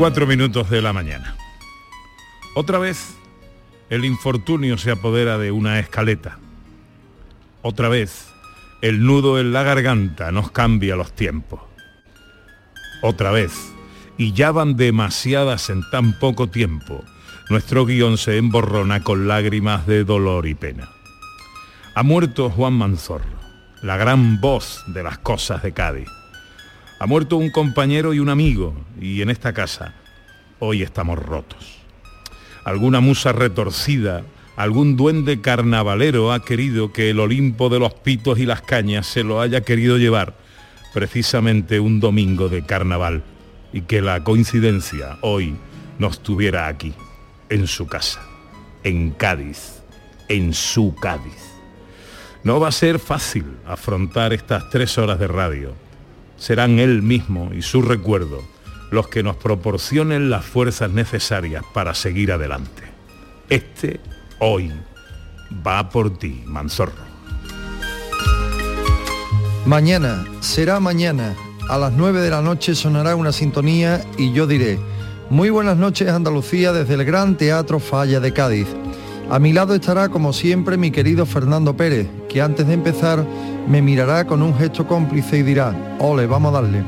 y cuatro minutos de la mañana. Otra vez el infortunio se apodera de una escaleta. Otra vez el nudo en la garganta nos cambia los tiempos. Otra vez, y ya van demasiadas en tan poco tiempo, nuestro guion se emborrona con lágrimas de dolor y pena. Ha muerto Juan Manzorro, la gran voz de las cosas de Cádiz ha muerto un compañero y un amigo, y en esta casa hoy estamos rotos. Alguna musa retorcida, algún duende carnavalero ha querido que el Olimpo de los pitos y las cañas se lo haya querido llevar precisamente un domingo de carnaval y que la coincidencia hoy nos tuviera aquí, en su casa, en Cádiz, en su Cádiz. No va a ser fácil afrontar estas tres horas de radio serán él mismo y su recuerdo los que nos proporcionen las fuerzas necesarias para seguir adelante. Este hoy va por ti, Manzorro. Mañana, será mañana, a las 9 de la noche sonará una sintonía y yo diré, muy buenas noches Andalucía desde el Gran Teatro Falla de Cádiz. A mi lado estará como siempre mi querido Fernando Pérez, que antes de empezar me mirará con un gesto cómplice y dirá, ole, vamos a darle.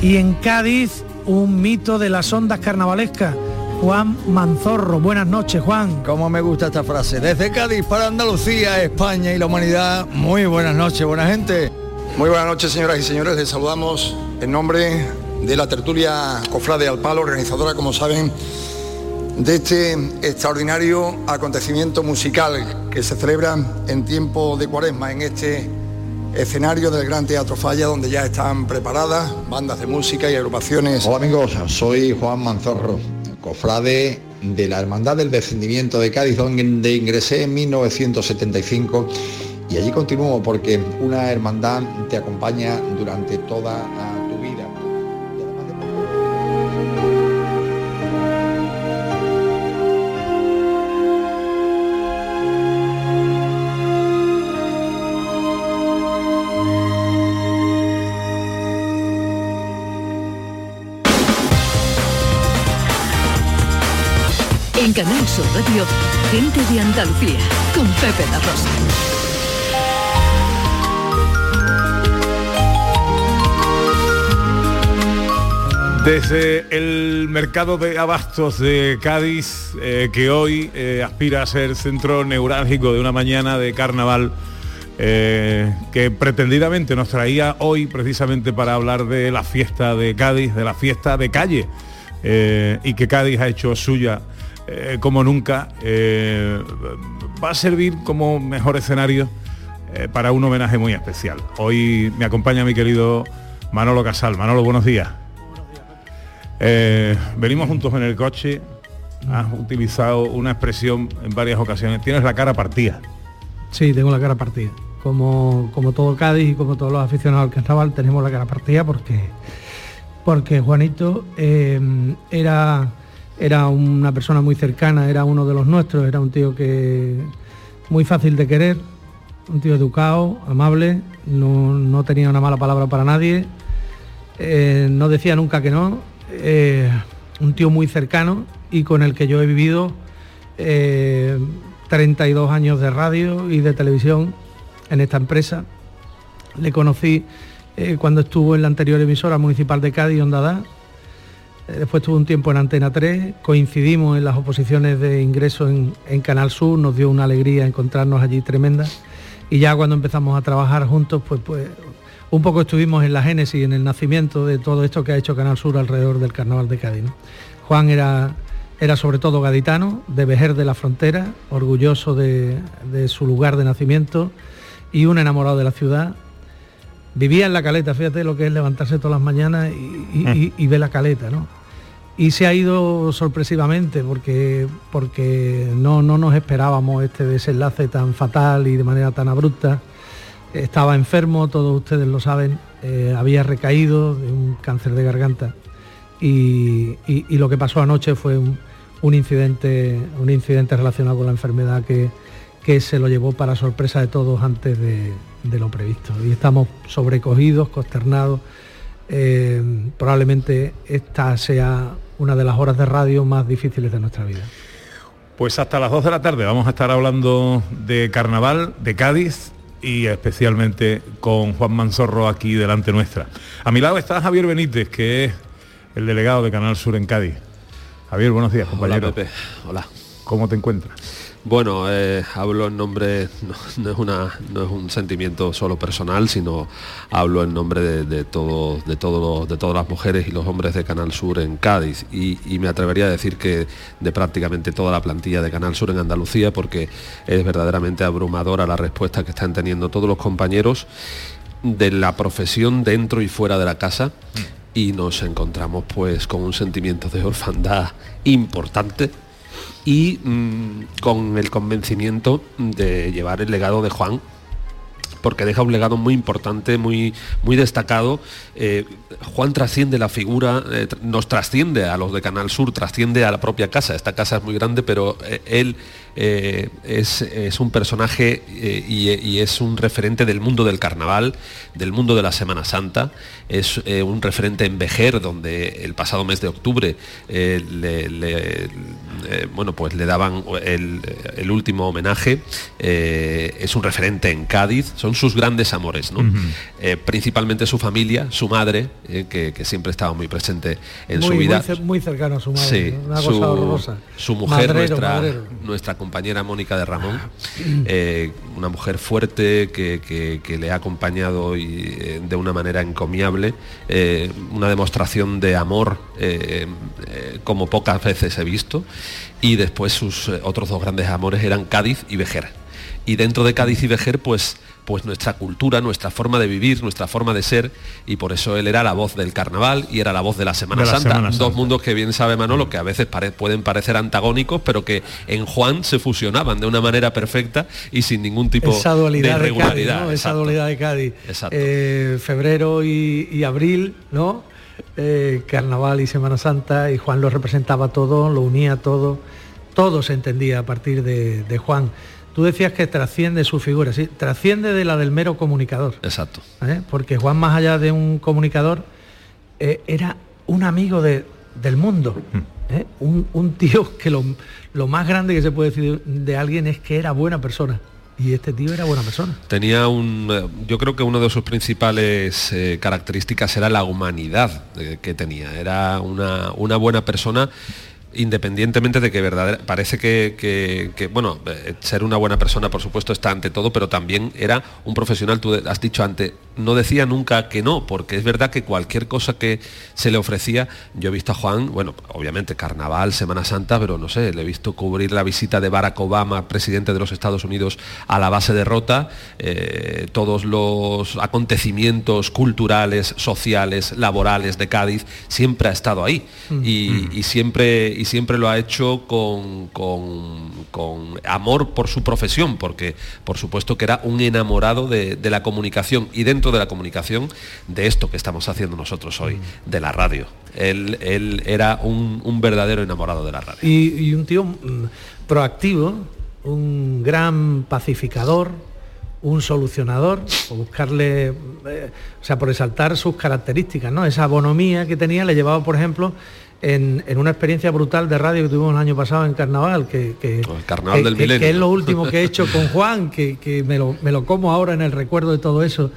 Y en Cádiz, un mito de las ondas carnavalescas. Juan Manzorro. Buenas noches, Juan. Cómo me gusta esta frase. Desde Cádiz para Andalucía, España y la humanidad. Muy buenas noches, buena gente. Muy buenas noches, señoras y señores. Les saludamos en nombre de la tertulia Cofrade al Palo, organizadora, como saben, de este extraordinario acontecimiento musical que se celebra en tiempo de cuaresma en este escenario del Gran Teatro Falla, donde ya están preparadas bandas de música y agrupaciones. Hola amigos, soy Juan Manzorro, cofrade de la Hermandad del Descendimiento de Cádiz, donde ingresé en 1975 y allí continúo porque una hermandad te acompaña durante toda Radio, Gente de Andalucía, con Pepe La. Desde el mercado de abastos de Cádiz, eh, que hoy eh, aspira a ser centro neurálgico de una mañana de carnaval, eh, que pretendidamente nos traía hoy precisamente para hablar de la fiesta de Cádiz, de la fiesta de calle, y que Cádiz ha hecho suya como nunca, va a servir como mejor escenario para un homenaje muy especial. Hoy me acompaña mi querido Manolo Casal. Manolo, buenos días. Eh, venimos juntos en el coche, has utilizado una expresión en varias ocasiones, tienes la cara partida. Sí, tengo la cara partida. Como, como todo Cádiz y como todos los aficionados al carnaval tenemos la cara partida porque, porque Juanito eh, era, era una persona muy cercana, era uno de los nuestros, era un tío que muy fácil de querer, un tío educado, amable, no, tenía una mala palabra para nadie, eh, no decía nunca que no, eh, un tío muy cercano y con el que yo he vivido 32 años de radio y de televisión en esta empresa. Le conocí eh, cuando estuvo en la anterior emisora municipal de Cádiz, Ondada. Después tuvo un tiempo en Antena 3, coincidimos en las oposiciones de ingreso en, en, Canal Sur, nos dio una alegría encontrarnos allí tremenda. Y ya cuando empezamos a trabajar juntos, pues, pues un poco estuvimos en la génesis, en el nacimiento de todo esto que ha hecho Canal Sur alrededor del Carnaval de Cádiz. Juan era, era sobre todo gaditano, de Vejer de la Frontera, orgulloso de, su lugar de nacimiento y un enamorado de la ciudad. Vivía en la caleta, fíjate lo que es levantarse todas las mañanas y, y, ver la caleta, ¿no? Y se ha ido sorpresivamente porque, porque no, no nos esperábamos este desenlace tan fatal y de manera tan abrupta estaba enfermo, todos ustedes lo saben, eh, había recaído de un cáncer de garganta y, lo que pasó anoche fue un, incidente, un incidente relacionado con la enfermedad que, que se lo llevó para sorpresa de todos antes de, lo previsto. Y estamos sobrecogidos, consternados. Eh, probablemente esta sea una de las horas de radio más difíciles de nuestra vida. Pues hasta las 2 de la tarde vamos a estar hablando de carnaval, de Cádiz y especialmente con Juan Manzorro aquí delante nuestra. A mi lado está Javier Benítez, que es el delegado de Canal Sur en Cádiz. Javier, buenos días, compañero. Hola, Pepe. Hola. ¿Cómo te encuentras? Bueno, eh, hablo en nombre, no, es una, no es un sentimiento solo personal, sino hablo en nombre de, de, todo, de, todo, de todas las mujeres y los hombres de Canal Sur en Cádiz. Y, y, me atrevería a decir que de prácticamente toda la plantilla de Canal Sur en Andalucía, porque es verdaderamente abrumadora la respuesta que están teniendo todos los compañeros de la profesión dentro y fuera de la casa. Y nos encontramos pues con un sentimiento de orfandad importante y mmm, con el convencimiento de llevar el legado de Juan porque deja un legado muy importante, muy, muy destacado. Eh, Juan trasciende la figura, eh, nos trasciende a los de Canal Sur, trasciende a la propia casa. Esta casa es muy grande, pero eh, él es, es, un personaje y, y, es un referente del mundo del carnaval, del mundo de la Semana Santa. Es un referente en Vejer, donde el pasado mes de octubre le, le, bueno, pues le daban el, el último homenaje. es un referente en Cádiz. Son sus grandes amores, ¿no? Uh -huh. eh, principalmente su familia, su madre, eh, que, que, siempre estaba muy presente en muy, su vida. Muy, muy, cercano a su madre, sí, una cosa su, horrorosa. Su mujer, madrero, nuestra, madrero. nuestra compañera Mónica de Ramón, eh, una mujer fuerte que, que, que, le ha acompañado y, eh, de una manera encomiable, eh, una demostración de amor eh, como pocas veces he visto, y después sus otros dos grandes amores eran Cádiz y Vejer. Y dentro de Cádiz y Vejer, pues pues nuestra cultura, nuestra forma de vivir, nuestra forma de ser, y por eso él era la voz del carnaval y era la voz de la Semana, de la Santa. Semana Santa. Dos mundos que bien sabe Manolo, que a veces pare pueden parecer antagónicos, pero que en Juan se fusionaban de una manera perfecta y sin ningún tipo Esa dualidad de de irregularidad. Cádiz, ¿no? Esa dualidad de Cádiz. Eh, febrero y, y, abril, ¿no? Eh, carnaval y Semana Santa, y Juan lo representaba todo, lo unía todo, todo se entendía a partir de, de Juan. Tú decías que trasciende su figura, sí, trasciende de la del mero comunicador. Exacto. ¿eh? Porque Juan, más allá de un comunicador, eh, era un amigo de, del mundo. ¿eh? Un, un, tío que lo, lo, más grande que se puede decir de alguien es que era buena persona. Y este tío era buena persona. Tenía un, yo creo que una de sus principales eh, características era la humanidad eh, que tenía. Era una, una buena persona independientemente de que verdad parece que, que, que, bueno eh, ser una buena persona por supuesto está ante todo pero también era un profesional tú has dicho antes no decía nunca que no porque es verdad que cualquier cosa que se le ofrecía yo he visto a Juan bueno obviamente carnaval Semana Santa pero no sé le he visto cubrir la visita de Barack Obama presidente de los Estados Unidos a la base de Rota eh, todos los acontecimientos culturales sociales laborales de Cádiz siempre ha estado ahí mm. y, mm. y siempre y siempre lo ha hecho con, con, con, amor por su profesión, porque por supuesto que era un enamorado de, de, la comunicación y dentro de la comunicación de esto que estamos haciendo nosotros hoy, de la radio. Él, él era un, un, verdadero enamorado de la radio. Y, y un tío proactivo, un gran pacificador, un solucionador, o buscarle, eh, o sea, por exaltar sus características, ¿no? Esa bonomía que tenía le llevaba, por ejemplo, en, en, una experiencia brutal de radio que tuvimos el año pasado en Carnaval, que, que, el carnaval que, del que, que, es lo último que he hecho con Juan, que, que me, lo, me, lo, como ahora en el recuerdo de todo eso,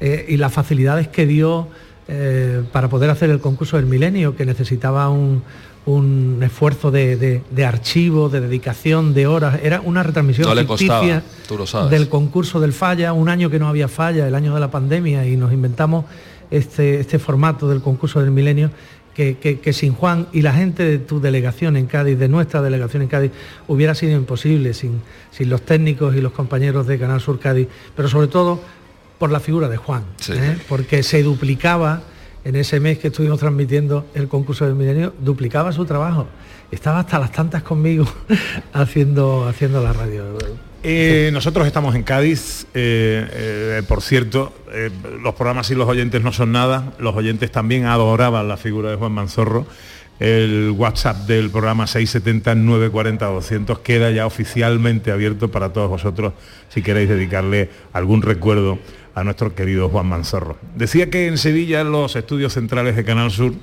eh, y las facilidades que dio eh, para poder hacer el concurso del milenio, que necesitaba un, un esfuerzo de, de, de, archivo, de dedicación, de horas. Era una retransmisión no ficticia del concurso del falla, un año que no había falla, el año de la pandemia, y nos inventamos este, este formato del concurso del milenio que, que, que, sin Juan y la gente de tu delegación en Cádiz, de nuestra delegación en Cádiz, hubiera sido imposible, sin, sin los técnicos y los compañeros de Canal Sur Cádiz, pero sobre todo por la figura de Juan, sí. ¿eh? porque se duplicaba en ese mes que estuvimos transmitiendo el concurso del milenio, duplicaba su trabajo. Estaba hasta las tantas conmigo haciendo, haciendo la radio. Eh, nosotros estamos en Cádiz, eh, eh, por cierto, los programas y los oyentes no son nada, los oyentes también adoraban la figura de Juan Manzorro. El WhatsApp del programa 670-940-200 queda ya oficialmente abierto para todos vosotros si queréis dedicarle algún recuerdo a nuestro querido Juan Manzorro. Decía que en Sevilla, en los estudios centrales de Canal Sur,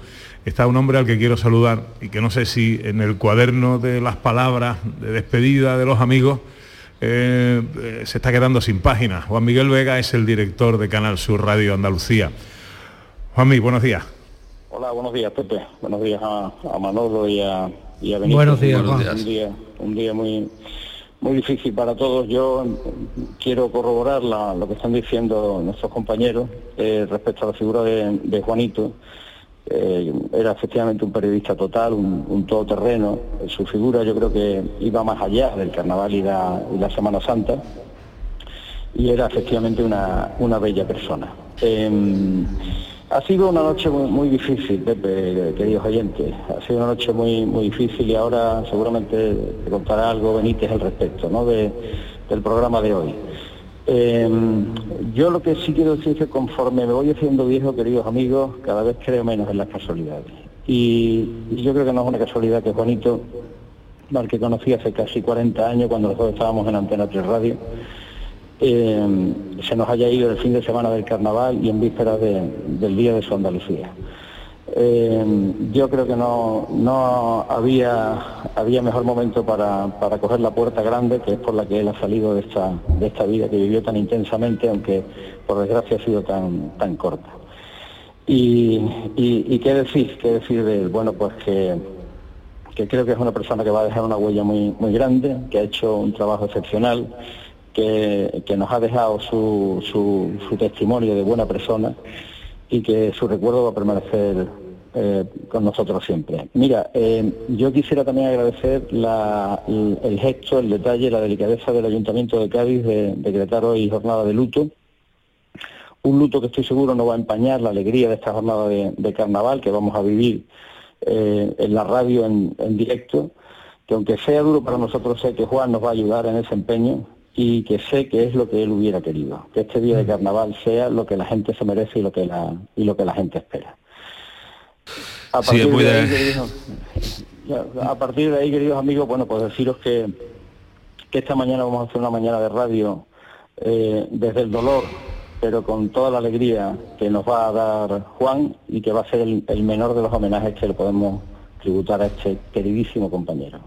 está un hombre al que quiero saludar y que no sé si en el cuaderno de las palabras de despedida de los amigos eh, eh, se está quedando sin páginas. Juan Miguel Vega es el director de Canal Sur Radio Andalucía. Juan Miguel, buenos días. Hola, buenos días, Pepe. Buenos días a, Manolo y a, y Benito. Buenos días, Un día, un día muy muy difícil para todos. Yo quiero corroborar lo que están diciendo nuestros compañeros eh, respecto a la figura de, Juanito. Eh, era efectivamente un periodista total, un, todoterreno. Su figura yo creo que iba más allá del carnaval y la, Semana Santa y era efectivamente una, una bella persona. Em, ha sido una noche muy, difícil, Pepe, queridos oyentes. Ha sido una noche muy, muy difícil y ahora seguramente te contará algo Benítez al respecto ¿no? del programa de hoy. Em, yo lo que sí quiero decir es que conforme me voy haciendo viejo, queridos amigos, cada vez creo menos en las casualidades. Y, yo creo que no es una casualidad que Juanito, al que conocí hace casi 40 años cuando nosotros estábamos en Antena 3 Radio, eh, se nos haya ido el fin de semana del carnaval y en vísperas del día de su Andalucía. Eh, yo creo que no, no había, había mejor momento para, coger la puerta grande, que es por la que él ha salido de esta, de esta vida que vivió tan intensamente, aunque por desgracia ha sido tan, tan corta. Y, qué decir, qué decir de él, bueno pues que, que creo que es una persona que va a dejar una huella muy, muy grande, que ha hecho un trabajo excepcional, que, nos ha dejado su, su, testimonio de buena persona y que su recuerdo va a permanecer eh, con nosotros siempre. Mira, eh, yo quisiera también agradecer el, gesto, el detalle, la delicadeza del Ayuntamiento de Cádiz de decretar hoy jornada de luto. Un luto que estoy seguro no va a empañar la alegría de esta jornada de, carnaval que vamos a vivir eh, en la radio en, en directo, que aunque sea duro para nosotros, sé que Juan nos va a ayudar en ese empeño y que sé que es lo que él hubiera querido, que este día de mm. carnaval sea lo que la gente se merece y lo que la, y lo que la gente espera. A partir, de... ahí, queridos, a partir de ahí, queridos amigos, bueno, pues deciros que, que esta mañana vamos a hacer una mañana de radio eh, desde el dolor, pero con toda la alegría que nos va a dar Juan y que va a ser el menor de los homenajes que le podemos tributar a este queridísimo compañero.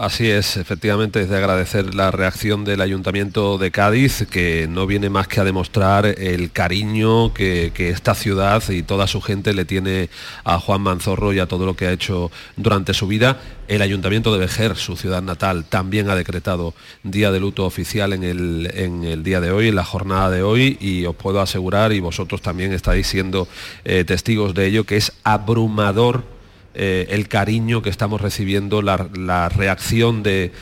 Así es, efectivamente, es de agradecer la reacción del Ayuntamiento de Cádiz, que no viene más que a demostrar el cariño que, esta ciudad y toda su gente le tiene a Juan Manzorro y a todo lo que ha hecho durante su vida. El Ayuntamiento de Vejer, su ciudad natal, también ha decretado día de luto oficial en el, día de hoy, en la jornada de hoy, y os puedo asegurar, y vosotros también estáis siendo eh, testigos de ello, que es abrumador eh, el cariño que estamos recibiendo, la, reacción de,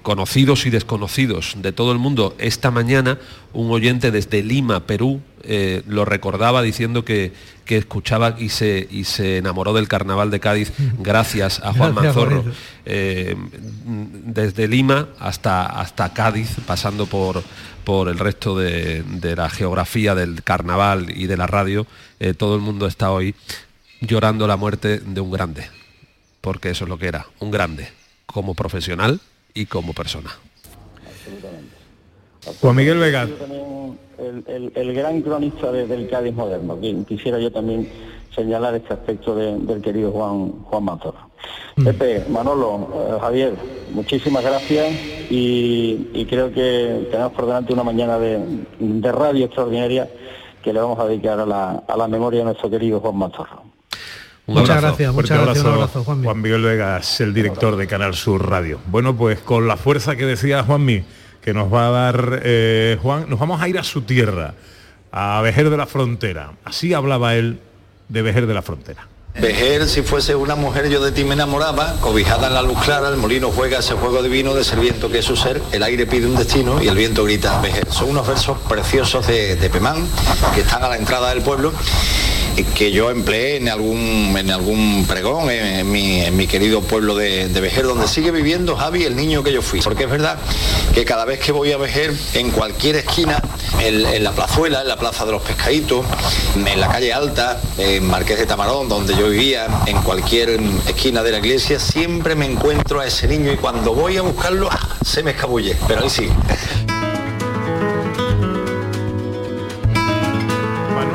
conocidos y desconocidos de todo el mundo. Esta mañana un oyente desde Lima, Perú, eh, lo recordaba diciendo que, escuchaba y se, y se enamoró del carnaval de Cádiz gracias a Juan Manzorro. Eh, desde Lima hasta, hasta Cádiz, pasando por, por el resto de, la geografía del carnaval y de la radio, todo el mundo está hoy llorando la muerte de un grande, porque eso es lo que era, un grande, como profesional y como persona. Juan Miguel Vega. El, gran cronista del Cádiz moderno. Quisiera yo también señalar este aspecto del querido Juan, Juan. Mm. Pepe, Manolo, eh, Javier, muchísimas gracias y, creo que tenemos por delante una mañana de, radio extraordinaria que le vamos a dedicar a la, a la memoria de nuestro querido Juan Mazorro muchas gracias, muchas gracias. Un abrazo, Juan Miguel Vegas, el director de Canal Sur Radio. Bueno, pues con la fuerza que decía Juanmi, que nos va a dar eh, Juan, nos vamos a ir a su tierra, a Vejer de la Frontera. Así hablaba él de Vejer de la Frontera. Vejer, si fuese una mujer, yo de ti me enamoraba, cobijada en la luz clara, el molino juega ese juego divino de ser viento que es su ser, el aire pide un destino y el viento grita Vejer. Son unos versos preciosos de, de Pemán que están a la entrada del pueblo que yo empleé en algún, en algún pregón en, mi, querido pueblo de, Vejer, donde sigue viviendo Javi, el niño que yo fui. Porque es verdad que cada vez que voy a Vejer, en cualquier esquina, en, la plazuela, en la plaza de los pescaditos, en la calle Alta, en Marqués de Tamarón, donde yo vivía, en cualquier esquina de la iglesia, siempre me encuentro a ese niño y cuando voy a buscarlo, ¡ah! se me escabulle. Pero ahí sí.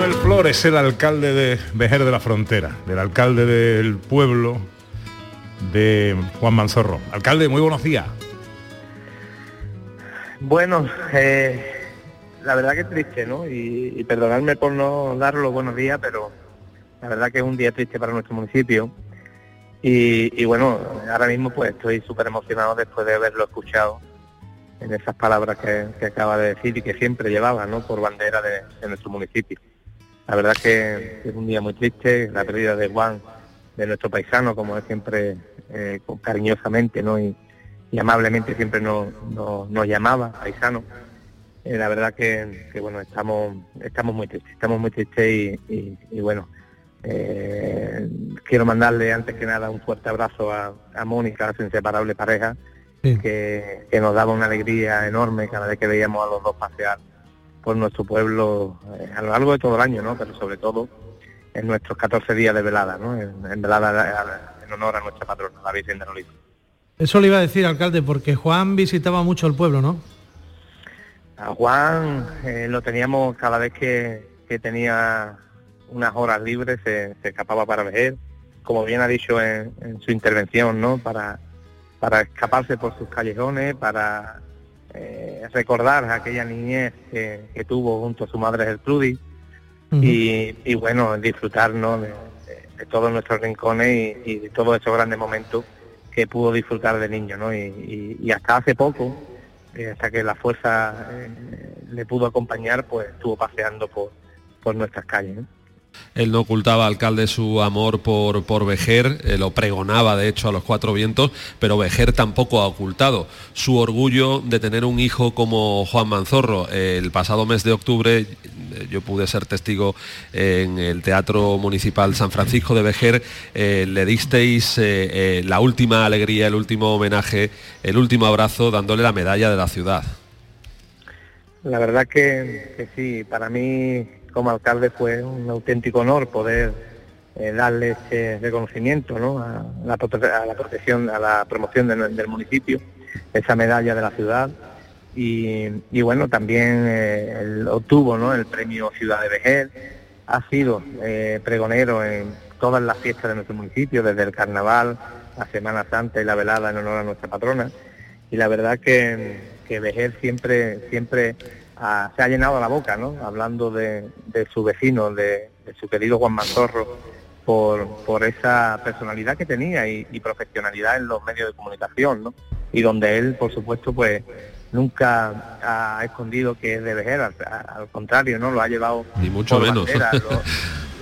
Flores es el alcalde de Vejer de la Frontera, del alcalde del pueblo de Juan Manzorro. Alcalde, muy buenos días. Bueno, eh, la verdad que triste, ¿no? Y, y perdonadme por no dar los buenos días, pero la verdad que es un día triste para nuestro municipio. Y, bueno, ahora mismo pues estoy súper emocionado después de haberlo escuchado en esas palabras que, acaba de decir y que siempre llevaba, ¿no? Por bandera de, de nuestro municipio. La verdad que es un día muy triste, la pérdida de Juan, de nuestro paisano, como es siempre eh, cariñosamente ¿no? y, y amablemente siempre nos, nos- nos llamaba, paisano. Eh, la verdad que, que, bueno, estamos, estamos muy tristes, estamos muy tristes y, y- y, bueno, eh, quiero mandarle antes que nada un fuerte abrazo a, a Mónica, su inseparable pareja, que, que nos daba una alegría enorme cada vez que veíamos a los dos pasear por nuestro pueblo eh, a lo largo de todo el año, ¿no? Pero sobre todo en nuestros 14 días de velada, ¿no? En, en velada en honor a nuestra patrona, la Virgen de Lolito. Eso le iba a decir, alcalde, porque Juan visitaba mucho el pueblo, ¿no? A Juan eh, lo teníamos cada vez que, que tenía unas horas libres, se, se escapaba para ver, como bien ha dicho en, en su intervención, ¿no? Para, para escaparse por sus callejones, para eh, recordar aquella niñez que, que tuvo junto a su madre Gertrudis y, y, bueno, disfrutar ¿no? de, de- de todos nuestros rincones y, y de todos esos grandes momentos que pudo disfrutar de niño, ¿no? Y, y- y hasta hace poco, eh, hasta que la fuerza eh, le pudo acompañar, pues estuvo paseando por, por nuestras calles. ¿no? Él no ocultaba, alcalde, su amor por, por Vejer, eh, lo pregonaba de hecho a los cuatro vientos, pero Vejer tampoco ha ocultado su orgullo de tener un hijo como Juan Manzorro. El pasado mes de octubre eh, yo pude ser testigo en el Teatro Municipal San Francisco de Vejer, eh, le disteis la última alegría, el último homenaje, el último abrazo, dándole la medalla de la ciudad. La verdad que sí, para mí como alcalde fue un auténtico honor poder eh, darle ese reconocimiento ¿no? a, la, protección, a la promoción de- del municipio, esa medalla de la ciudad. Y, bueno, también eh, obtuvo el premio Ciudad de Vejer, ha sido eh, pregonero en todas las fiestas de nuestro municipio, desde el carnaval, la Semana Santa y la velada en honor a nuestra patrona y la verdad que, que siempre siempre se ha llenado la boca, ¿no? Hablando de, de su vecino, de, de su querido Juan Manzorro, por, por esa personalidad que tenía y, y profesionalidad en los medios de comunicación, ¿no? Y donde él, por supuesto, pues nunca ha escondido que es de Vejer, al, contrario, ¿no? Lo ha llevado Ni mucho por menos. bandera, lo-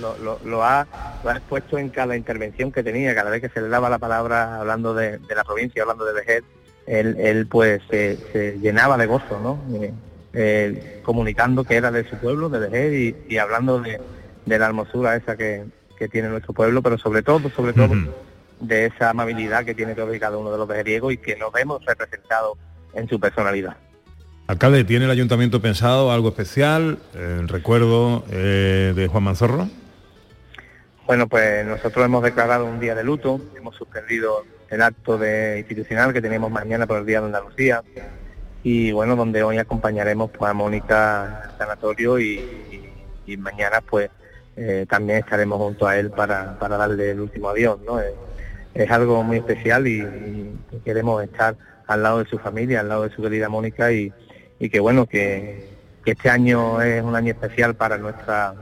lo, lo- lo ha, lo ha expuesto en cada intervención que tenía, cada vez que se le daba la palabra hablando de, de la provincia, hablando de Vejer, él, él pues se, se llenaba de gozo, ¿no? Eh, eh, comunicando que era de su pueblo, de Vejer, y, y hablando de, de la hermosura esa que, que tiene nuestro pueblo, pero sobre todo, sobre todo, de esa amabilidad que tiene todos y cada uno de los vejeriegos y que nos vemos representados en su personalidad. Alcalde, ¿tiene el ayuntamiento pensado algo especial en recuerdo eh, de Juan Manzorro? Bueno, pues nosotros hemos declarado un día de luto, hemos suspendido el acto de institucional que teníamos mañana por el Día de Andalucía y bueno, donde hoy acompañaremos pues a Mónica al sanatorio y, mañana pues eh, también estaremos junto a él para, para darle el último adiós, ¿no? Es, es algo muy especial y, y queremos estar al lado de su familia, al lado de su querida Mónica y, y que bueno, que, que este año es un año especial para nuestra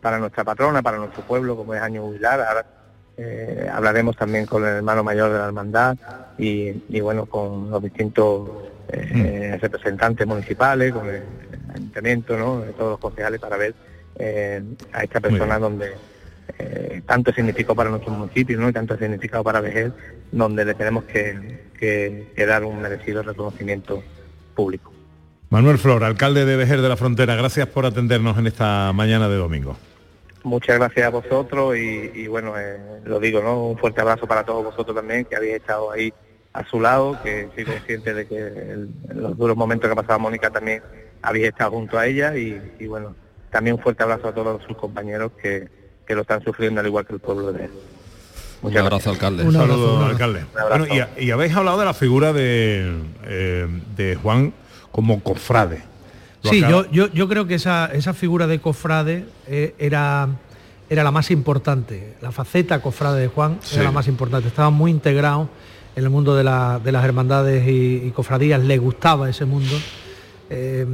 para nuestra patrona, para nuestro pueblo, como es año jubilar. Ahora eh, hablaremos también con el hermano mayor de la hermandad y, y, bueno, con los distintos eh, representantes municipales, con el ayuntamiento, ¿no? todos los concejales para ver eh, a esta persona donde tanto significó para nuestro municipio ¿no? y tanto significado para Vejer, donde le tenemos que, que- que dar un merecido reconocimiento público. Manuel Flor, alcalde de Vejer de la Frontera, gracias por atendernos en esta mañana de domingo. Muchas gracias a vosotros y, y bueno, eh, lo digo, ¿no? Un fuerte abrazo para todos vosotros también, que habéis estado ahí a su lado, que soy consciente de que el- los duros momentos que ha pasado Mónica también habéis estado junto a ella y, y bueno, también un fuerte abrazo a todos sus compañeros que, que lo están sufriendo al igual que el pueblo de él. Un abrazo, alcalde. Un saludo, alcalde. Un abrazo. Bueno, y, y habéis hablado de la figura de, eh, de Juan como cofrade. Sí, yo, yo, yo, creo que esa, esa figura de cofrade eh, era, era la más importante. La faceta cofrade de Juan era la más importante. Estaba muy integrado en el mundo de, las hermandades y, cofradías, le gustaba ese mundo. Eh,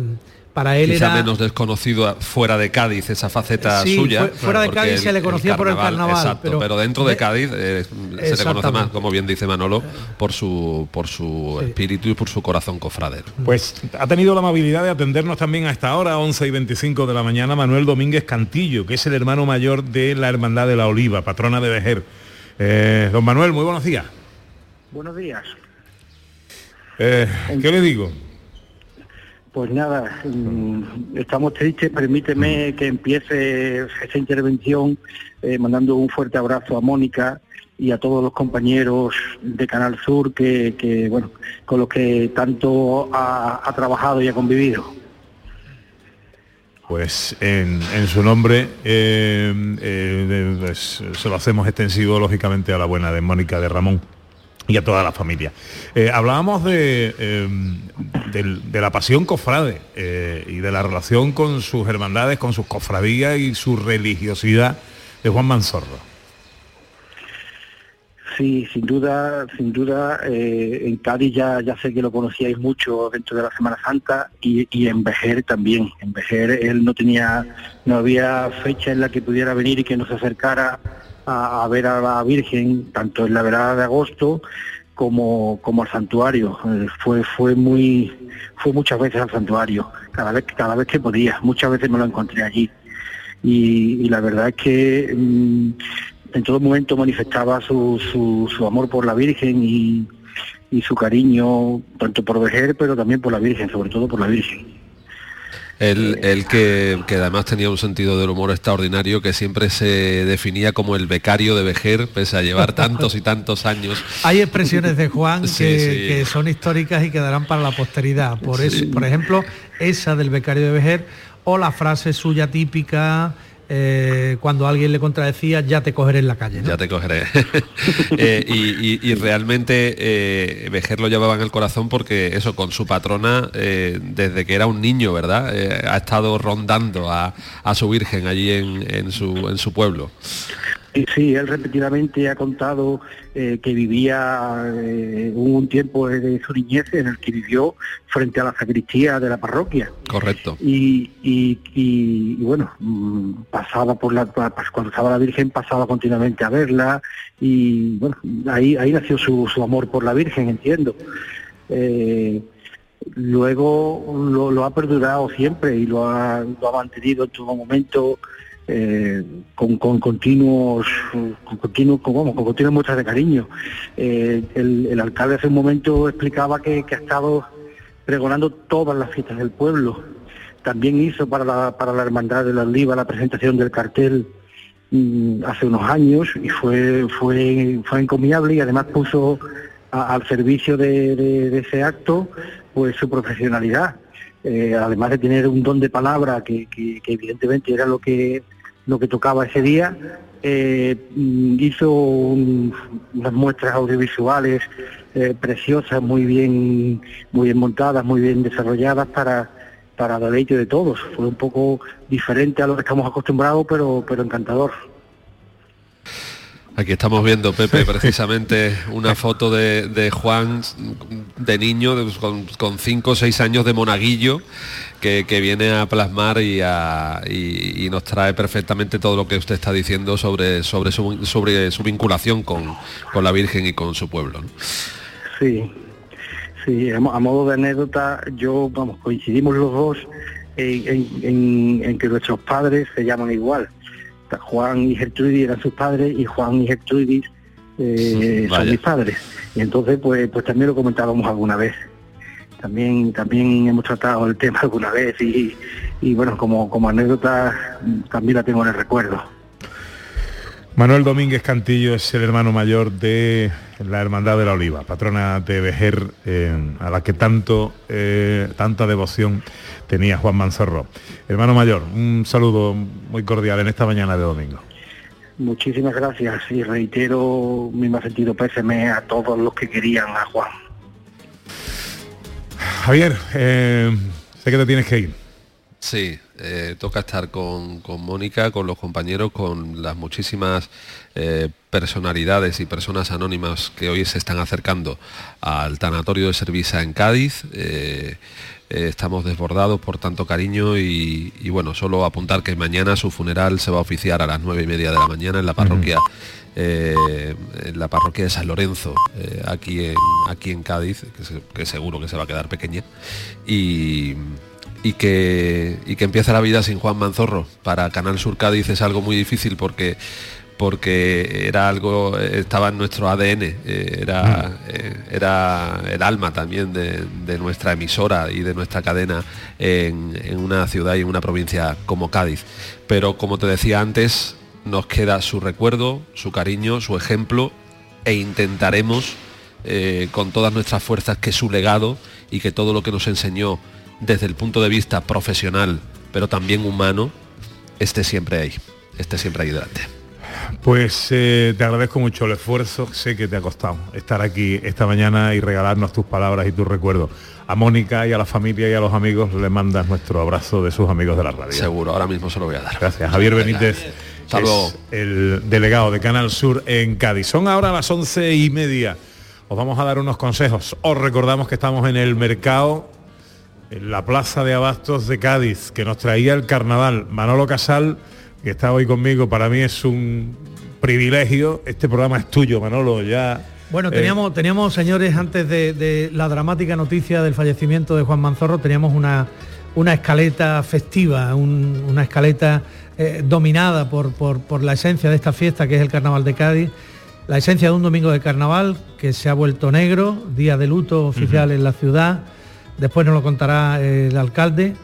para él Quizá menos desconocido fuera de Cádiz esa faceta suya. fuera de Cádiz se le conocía por el carnaval. Exacto, pero, dentro de, Cádiz eh, se le conoce más, como bien dice Manolo, por su por su espíritu y por su corazón cofrader. Pues ha tenido la amabilidad de atendernos también a esta hora, 11 y 25 de la mañana, Manuel Domínguez Cantillo, que es el hermano mayor de la Hermandad de la Oliva, patrona de Vejer. Eh, don Manuel, muy buenos días. Buenos días. Eh, ¿Qué le digo? Pues nada, mm, estamos tristes, permíteme que empiece esa intervención eh, mandando un fuerte abrazo a Mónica y a todos los compañeros de Canal Sur que, bueno, con los que tanto ha, trabajado y ha convivido. Pues en, su nombre eh, eh, pues, se lo hacemos extensivo lógicamente a la buena de Mónica de Ramón y a toda la familia. Eh, hablábamos em, de, la pasión cofrade eh, y de la relación con sus hermandades, con sus cofradías y su religiosidad de Juan Manzorro. Sí, sin duda, sin duda, eh, en Cádiz ya, ya sé que lo conocíais mucho dentro de la Semana Santa y, y en Vejer también. En Vejer él no tenía, no había fecha en la que pudiera venir y que nos acercara a, ver a la Virgen, tanto en la verada de agosto como, como al santuario. Eh, fue, fue muy, fue muchas veces al santuario, cada vez, cada vez que podía, muchas veces me lo encontré allí. Y, la verdad es que mm, en todo momento manifestaba su, su, amor por la Virgen y, y su cariño, tanto por Vejer, pero también por la Virgen, sobre todo por la Virgen. Él, que, además tenía un sentido del humor extraordinario, que siempre se definía como el becario de Vejer, pese a llevar tantos y tantos años. Hay expresiones de Juan que, son históricas y quedarán para la posteridad. Por, eso, por ejemplo, esa del becario de Vejer o la frase suya típica eh, cuando alguien le contradecía, ya te cogeré en la calle. Ya te cogeré. Eh, y, realmente eh, Vejer lo llevaba en el corazón porque eso, con su patrona, desde que era un niño, ¿verdad? ha estado rondando a, su Virgen allí en su pueblo. Sí, él repetidamente ha contado eh, que vivía eh, un tiempo de su niñez en el que vivió frente a la sacristía de la parroquia. Correcto. Y, bueno, mm, pasaba por la, cuando estaba la Virgen pasaba continuamente a verla y bueno, ahí, ahí nació su, amor por la Virgen, entiendo. Eh, luego lo, ha perdurado siempre y lo ha, lo ha mantenido en todo momento eh, con, continuos, con, continuos, con, continuas muestras de cariño. Eh, el, alcalde hace un momento explicaba que, ha estado pregonando todas las fiestas del pueblo. También hizo para la, para la Hermandad de la Oliva la presentación del cartel mm, hace unos años y fue, fue, fue encomiable y además puso al servicio de, ese acto pues su profesionalidad. Eh, además de tener un don de palabra que, evidentemente era lo que lo que tocaba ese día, eh, hizo unas muestras audiovisuales eh, preciosas, muy bien, muy bien montadas, muy bien desarrolladas para, para deleite de todos. Fue un poco diferente a lo que estamos acostumbrados, pero, pero encantador. Aquí estamos viendo, Pepe, precisamente una foto de, Juan de niño, con, cinco o seis años de monaguillo, que, viene a plasmar y, nos trae perfectamente todo lo que usted está diciendo sobre, sobre, su, sobre su vinculación con, la Virgen y con su pueblo. Sí, sí, a modo de anécdota, yo, vamos, coincidimos los dos en que nuestros padres se llaman igual Juan y Gertrudis eran sus padres y Juan y Gertrudis eh, son mis padres. Y entonces pues pues también lo comentábamos alguna vez. También también hemos tratado el tema alguna vez y, bueno, como, como anécdota también la tengo en el recuerdo. Manuel Domínguez Cantillo es el hermano mayor de la Hermandad de la Oliva, patrona de Vejer, eh, a la que tanto, eh, tanta devoción tenía Juan Manzorro. Hermano mayor, un saludo muy cordial en esta mañana de domingo. Muchísimas gracias y reitero mi más sentido pésame a todos los que querían a Juan. Javier, eh, sé que te tienes que ir. Sí, eh, toca estar con, Mónica, con los compañeros, con las muchísimas eh, personalidades y personas anónimas que hoy se están acercando al tanatorio de Servisa en Cádiz. Eh, estamos desbordados por tanto cariño y, bueno, solo apuntar que mañana su funeral se va a oficiar a las nueve y media de la mañana en la parroquia. en la parroquia de San Lorenzo, aquí, en, aquí en Cádiz, que, que seguro que se va a quedar pequeña. Y, y que, y que empieza la vida sin Juan Manzorro. Para Canal Sur Cádiz es algo muy difícil porque porque era algo, estaba en nuestro ADN, eh, era, mm. eh, era el alma también de, nuestra emisora y de nuestra cadena en, en, una ciudad y en una provincia como Cádiz. Pero como te decía antes, nos queda su recuerdo, su cariño, su ejemplo e intentaremos eh, con todas nuestras fuerzas que su legado y que todo lo que nos enseñó desde el punto de vista profesional, pero también humano, esté siempre ahí, esté siempre ahí delante. Pues eh, te agradezco mucho el esfuerzo, sé que te ha costado estar aquí esta mañana y regalarnos tus palabras y tus recuerdos. A Mónica y a la familia y a los amigos le mandas nuestro abrazo de sus amigos de la radio. Seguro, ahora mismo se lo voy a dar. Gracias. Javier Benítez, el delegado de Canal Sur en Cádiz. Son ahora las once y media. Os vamos a dar unos consejos. Os recordamos que estamos en el mercado en la plaza de Abastos de Cádiz, que nos traía el carnaval. Manolo Casal, que está hoy conmigo, para mí es un privilegio. Este programa es tuyo, Manolo, ya... Bueno, eh, teníamos, teníamos señores, antes de, la dramática noticia del fallecimiento de Juan Manzorro, teníamos una, una escaleta festiva, una escaleta eh, dominada por, por, la esencia de esta fiesta que es el Carnaval de Cádiz, la esencia de un domingo de carnaval que se ha vuelto negro, día de luto oficial en la ciudad, después nos lo contará el alcalde.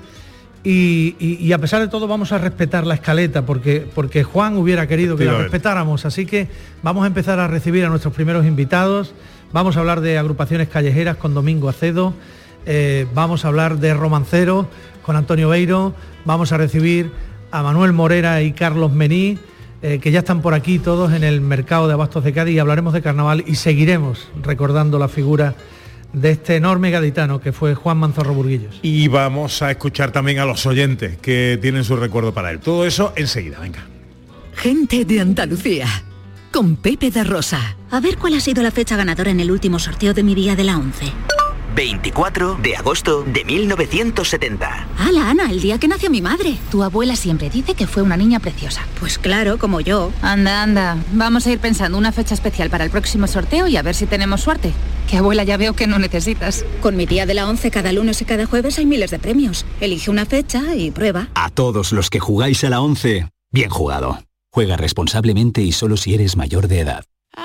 Y, a pesar de todo vamos a respetar la escaleta porque, porque Juan hubiera querido que la respetáramos. Así que vamos a empezar a recibir a nuestros primeros invitados. Vamos a hablar de agrupaciones callejeras con Domingo Acedo. Eh, vamos a hablar de romanceros con Antonio Beiro. Vamos a recibir a Manuel Morera y Carlos Mení. Eh, que ya están por aquí todos en el mercado de Abastos de Cádiz y hablaremos de carnaval y seguiremos recordando la figura de este enorme gaditano que fue Juan Manzorro Burguillos. Y vamos a escuchar también a los oyentes que tienen su recuerdo para él. Todo eso enseguida, venga. Gente de Andalucía, con Pepe de Rosa. A ver cuál ha sido la fecha ganadora en el último sorteo de mi día de la 11. 24 de agosto de 1970. ¡Hala, Ana! El día que nació mi madre. Tu abuela siempre dice que fue una niña preciosa. Pues claro, como yo. Anda, anda. Vamos a ir pensando una fecha especial para el próximo sorteo y a ver si tenemos suerte. Que abuela ya veo que no necesitas. Con mi día de la 11 cada lunes y cada jueves hay miles de premios. Elige una fecha y prueba. A todos los que jugáis a la 11, bien jugado. Juega responsablemente y solo si eres mayor de edad.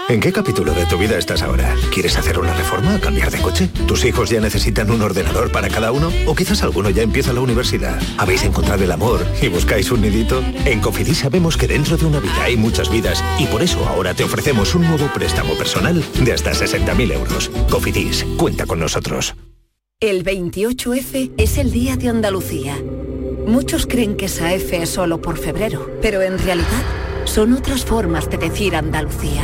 ¿En qué capítulo de tu vida estás ahora? ¿Quieres hacer una reforma cambiar de coche? ¿Tus hijos ya necesitan un ordenador para cada uno? ¿O quizás alguno ya empieza la universidad? ¿Habéis encontrado el amor y buscáis un nidito? En Cofidis sabemos que dentro de una vida hay muchas vidas y por eso ahora te ofrecemos un nuevo préstamo personal de hasta 60.000 euros. Cofidis, cuenta con nosotros. El 28F es el Día de Andalucía. Muchos creen que esa F es solo por febrero, pero en realidad son otras formas de decir Andalucía.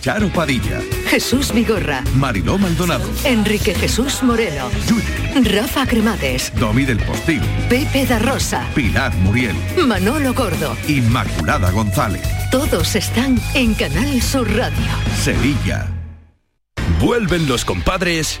Charo Padilla, Jesús Vigorra, Mariló Maldonado, Enrique Jesús Moreno, Rafa Cremades, Domi del Postil, Pepe da Rosa, Pilar Muriel, Manolo Gordo. Inmaculada González, Todos están en Canal Sur Radio. Sevilla. Vuelven los compadres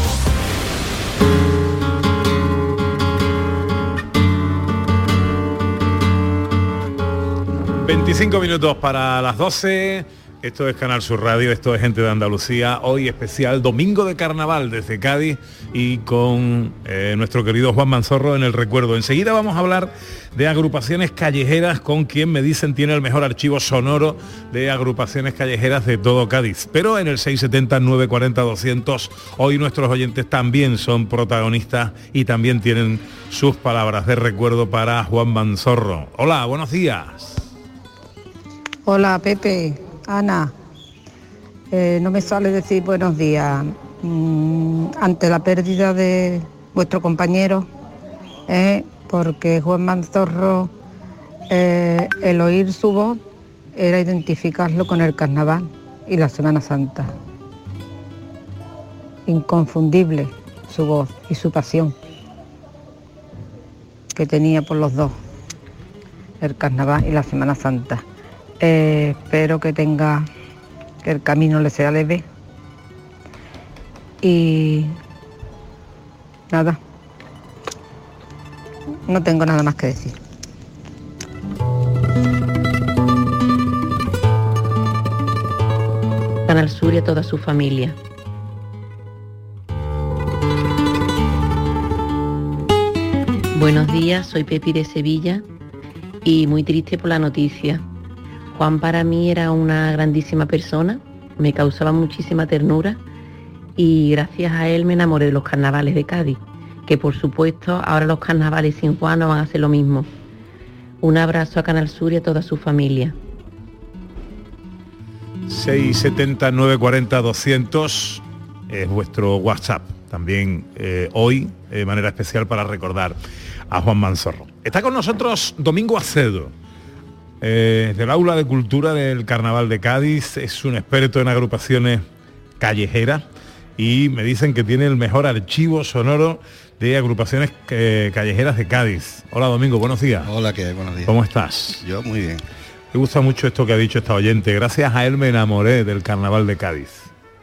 25 minutos para las 12. Esto es Canal Sur Radio, esto es Gente de Andalucía. Hoy especial Domingo de Carnaval desde Cádiz y con eh, nuestro querido Juan Manzorro en el recuerdo. Enseguida vamos a hablar de agrupaciones callejeras con quien me dicen tiene el mejor archivo sonoro de agrupaciones callejeras de todo Cádiz. Pero en el 670-940-200 hoy nuestros oyentes también son protagonistas y también tienen sus palabras de recuerdo para Juan Manzorro. Hola, buenos días. Hola Pepe, Ana. Eh, no me sale decir buenos días. Mm, ante la pérdida de vuestro compañero, eh, porque Juan Manzorro, eh, el oír su voz era identificarlo con el carnaval y la Semana Santa. Inconfundible su voz y su pasión que tenía por los dos, el carnaval y la Semana Santa. Eh, espero que tenga, que el camino le sea leve. Y nada, no tengo nada más que decir. Canal Sur y a toda su familia. Buenos días, soy Pepi de Sevilla y muy triste por la noticia. Juan para mí era una grandísima persona, me causaba muchísima ternura y gracias a él me enamoré de los carnavales de Cádiz, que por supuesto ahora los carnavales sin Juan no van a hacer lo mismo. Un abrazo a Canal Sur y a toda su familia. 670 940 200 es vuestro WhatsApp. También eh, hoy, de manera especial para recordar a Juan Manzorro. Está con nosotros Domingo Acedo, eh, del Aula de Cultura del Carnaval de Cádiz. Es un experto en agrupaciones callejeras y me dicen que tiene el mejor archivo sonoro de agrupaciones eh, callejeras de Cádiz. Hola Domingo, buenos días. Hola, ¿qué? Buenos días. ¿Cómo estás? Yo muy bien. Me gusta mucho esto que ha dicho esta oyente. Gracias a él me enamoré del Carnaval de Cádiz.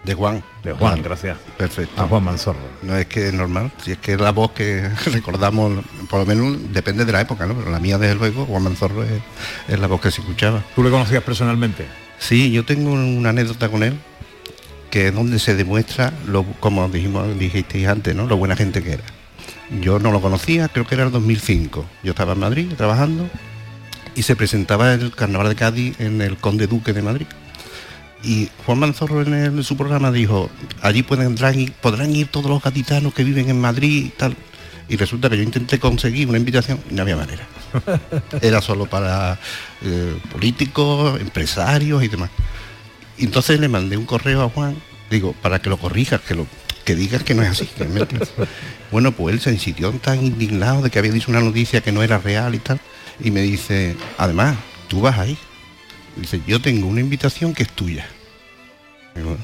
De Juan. De Juan, gracias. Perfecto. A Juan Manzorro. No es que es normal, si es que la voz que recordamos, por lo menos depende de la época, ¿no? Pero la mía, desde luego, Juan Manzorro es, es la voz que se escuchaba. ¿Tú le conocías personalmente? Sí, yo tengo una anécdota con él, que es donde se demuestra, lo, como dijimos, dijisteis antes, ¿no? Lo buena gente que era. Yo no lo conocía, creo que era el 2005. Yo estaba en Madrid trabajando y se presentaba el Carnaval de Cádiz en el Conde Duque de Madrid. Y Juan Manzorro en, el- en su programa dijo, allí pueden, ir- podrán ir todos los gaditanos que viven en Madrid y tal. Y resulta que yo intenté conseguir una invitación y no había manera. Era solo para eh, políticos, empresarios y demás. Y entonces le mandé un correo a Juan, digo, para que lo corrijas, que lo que digas que no es así. que bueno, pues él se sintió tan indignado de que había dicho una noticia que no era real y tal. Y me dice, además, tú vas ahí. Dice, yo tengo una invitación que es tuya. Digo,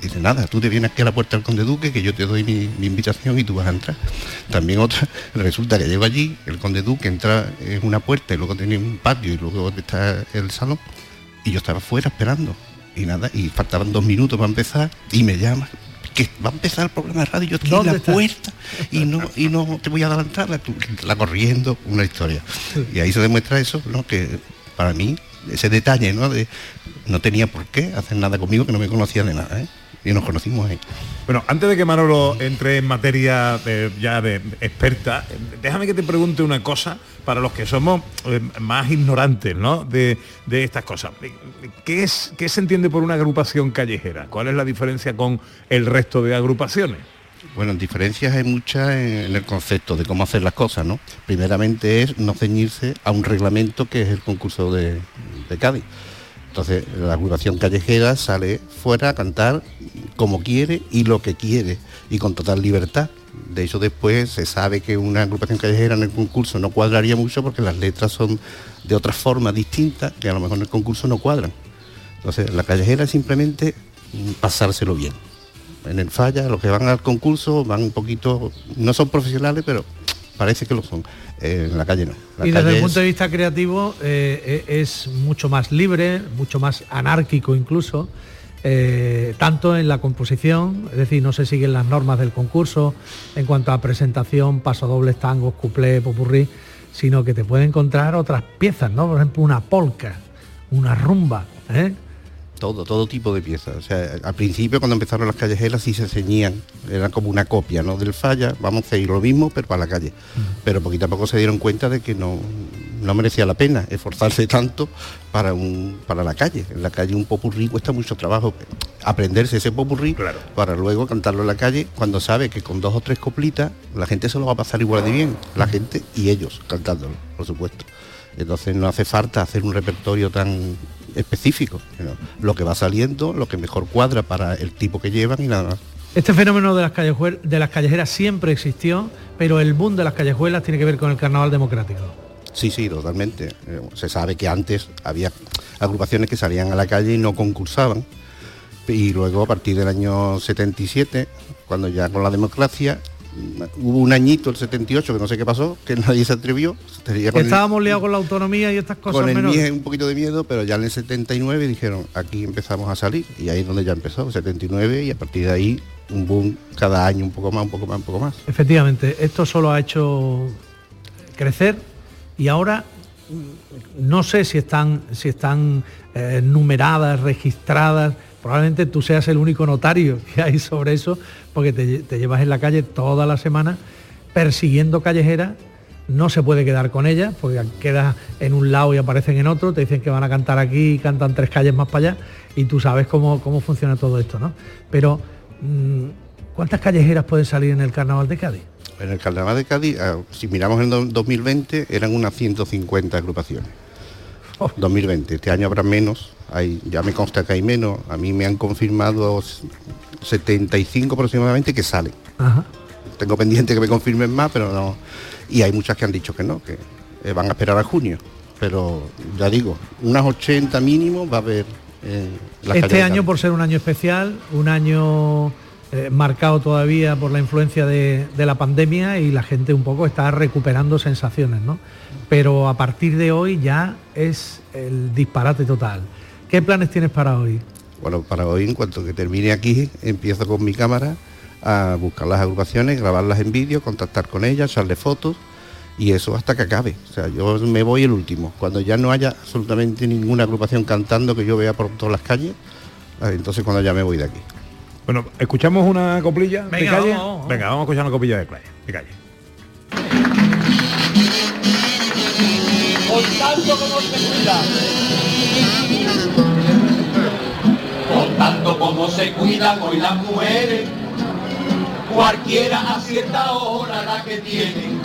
dice, nada, tú te vienes aquí a la puerta del Conde Duque, que yo te doy mi, mi invitación y tú vas a entrar. También otra, resulta que llego allí, el Conde Duque entra en una puerta y luego tenía un patio y luego está el salón. Y yo estaba fuera esperando. Y nada, y faltaban dos minutos para empezar y me llama. Que va a empezar el programa de radio, yo estoy en ¿Dónde la está? puerta y no, y no te voy a dar la la corriendo, una historia. Y ahí se demuestra eso, ¿no? Que para mí, ese detalle, ¿no? De no tenía por qué hacer nada conmigo que no me conocía de nada, ¿eh? y nos conocimos ahí. Bueno, antes de que Manolo entre en materia ya de experta, eh, déjame que te pregunte una cosa para los que somos eh, más ignorantes ¿no? de, de estas cosas. ¿Qué, es, ¿Qué se entiende por una agrupación callejera? ¿Cuál es la diferencia con el resto de agrupaciones? Bueno, diferencias hay muchas en, el concepto de cómo hacer las cosas, ¿no? Primeramente es no ceñirse a un reglamento que es el concurso de, Cádiz. Entonces, la agrupación callejera sale fuera a cantar como quiere y lo que quiere y con total libertad. De hecho, después se sabe que una agrupación callejera en el concurso no cuadraría mucho porque las letras son de otras formas distintas que a lo mejor en el concurso no cuadran. Entonces, la callejera es simplemente mm, pasárselo bien. En el falla, los que van al concurso van un poquito, no son profesionales, pero parece que lo son. Eh, en la calle no. La y desde el es- punto de vista creativo eh, eh, es mucho más libre, mucho más anárquico incluso, eh, tanto en la composición, es decir, no se siguen las normas del concurso en cuanto a presentación, pasodobles, tangos, cuplé, popurrí, sino que te puede encontrar otras piezas, ¿no? Por ejemplo, una polca, una rumba, ¿eh? Todo, todo tipo de piezas. O sea, al principio cuando empezaron las callejeras sí se ceñían, era como una copia ¿no? del falla, vamos a hacer lo mismo pero para la calle. Pero poquito a poco se dieron cuenta de que no, no merecía la pena esforzarse tanto para un para la calle. En la calle un popurrí cuesta mucho trabajo aprenderse ese popurrí para luego cantarlo en la calle cuando sabe que con dos o tres coplitas la gente se lo va a pasar igual de bien, la gente y ellos cantándolo, por supuesto. Entonces no hace falta hacer un repertorio tan específico. Lo que va saliendo, lo que mejor cuadra para el tipo que llevan y nada más. Este fenómeno de las, de las callejeras siempre existió, pero el boom de las callejuelas tiene que ver con el carnaval democrático. Sí, sí, totalmente. Eh, Se sabe que antes había agrupaciones que salían a la calle y no concursaban. Y luego a partir del año 77, cuando ya con la democracia, hubo un añito, el 78, que no sé qué pasó, que nadie se atrevió. Estábamos liados con la autonomía y estas cosas con el menores. un poquito de miedo, pero ya en el 79 dijeron, aquí empezamos a salir, y ahí es donde ya empezó, el 79, y a partir de ahí un boom cada año, un poco más, un poco más, un poco más. Efectivamente, esto solo ha hecho crecer y ahora mm, no sé si están, si están eh, numeradas, registradas. Probablemente tú seas el único notario que hay sobre eso, porque te, lle- te llevas en la calle toda la semana persiguiendo callejeras. No se puede quedar con ellas, porque quedas en un lado y aparecen en otro, te dicen que van a cantar aquí y cantan tres calles más para allá, y tú sabes cómo, cómo funciona todo esto, ¿no? Pero, mm, ¿cuántas callejeras pueden salir en el carnaval de Cádiz? En el Carnaval de Cádiz, ah, si miramos do- 2020, eran unas 150 agrupaciones. 2020, este año habrá menos, hay, ya me consta que hay menos, a mí me han confirmado s- 75 aproximadamente que salen. Ajá. Tengo pendiente que me confirmen más, pero no. Y hay muchas que han dicho que no, que eh, van a esperar a junio. Pero ya digo, unas 80 mínimo va a haber eh, Este año, por ser un año especial, un año eh, marcado todavía por la influencia de, de la pandemia y la gente un poco está recuperando sensaciones, ¿no? Pero a partir de hoy ya es el disparate total. ¿Qué planes tienes para hoy? Bueno, para hoy, en cuanto que termine aquí, empiezo con mi cámara a buscar las agrupaciones, grabarlas en vídeo, contactar con ellas, echarle fotos y eso hasta que acabe. O sea, yo me voy el último. Cuando ya no haya absolutamente ninguna agrupación cantando que yo vea por todas las calles, ah, entonces cuando ya me voy de aquí. Bueno, ¿escuchamos una coplilla de Venga, calle? vamos, vamos. Venga, vamos a escuchar una coplilla de calle. De calle. Contando como se cuida. Contando cómo se cuidan hoy las mujeres. Cualquiera a cierta hora la que tienen.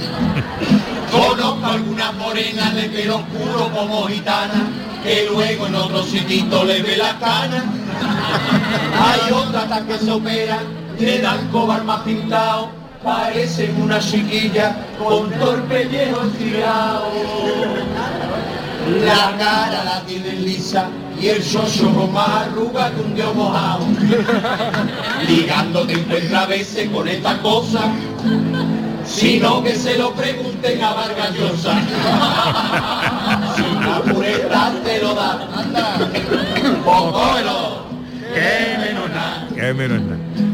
Conozco algunas morenas de pelo oscuro como gitana, que luego en otro sitito le ve la cana. Hay otras que se operan, le dan cobar más pintado, parecen una chiquilla con torpe viejo estirado. La cara la tienen lisa y el socio con más arruga que un dedo mojado. Ligando te encuentra a veces con esta cosa, sino que se lo pregunten a Vargas Llosa. Si una pureta te lo da, anda, pues cógelo, que menos nada. Qué menos nada.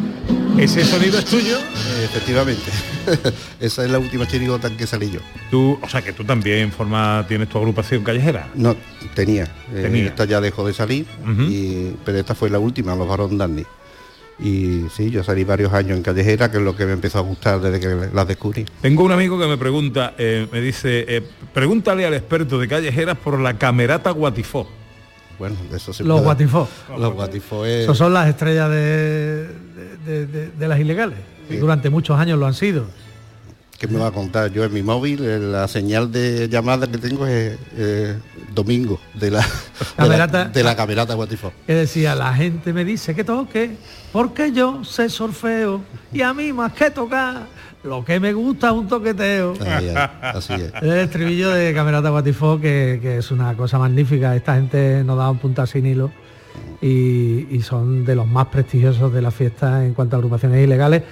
¿Ese sonido es tuyo? Eh, efectivamente. Esa es la última chirigota en que salí yo. Tú, o sea que tú también forma, tienes tu agrupación callejera. No, tenía. Eh, Tenía. esta ya dejó de salir, y- pero esta fue la última, los Barón Dandy. Y sí, yo salí varios años en callejera, que es lo que me empezó a gustar desde que las descubrí. Tengo un amigo que me pregunta, eh, me dice, eh, pregúntale al experto de callejeras por la camerata Guatifó. Bueno, eso se Los guatifó. Los guatifó es... Esos son las estrellas de, de- de- de las ilegales. Durante muchos años lo han sido. ¿Qué me va a contar? Yo en mi móvil, eh, la señal de llamada que tengo es eh, domingo de la, de la, Camerata. de la camerata Guatifó. Que decía, la gente me dice que toque, porque yo sé sorfeo y a mí más que tocar, lo que me gusta es un toqueteo. Ahí, ahí, así es. El estribillo de Camerata Guatifó, que, que es una cosa magnífica. Esta gente no da un punta sin hilo y, y son de los más prestigiosos de la fiesta en cuanto a agrupaciones ilegales,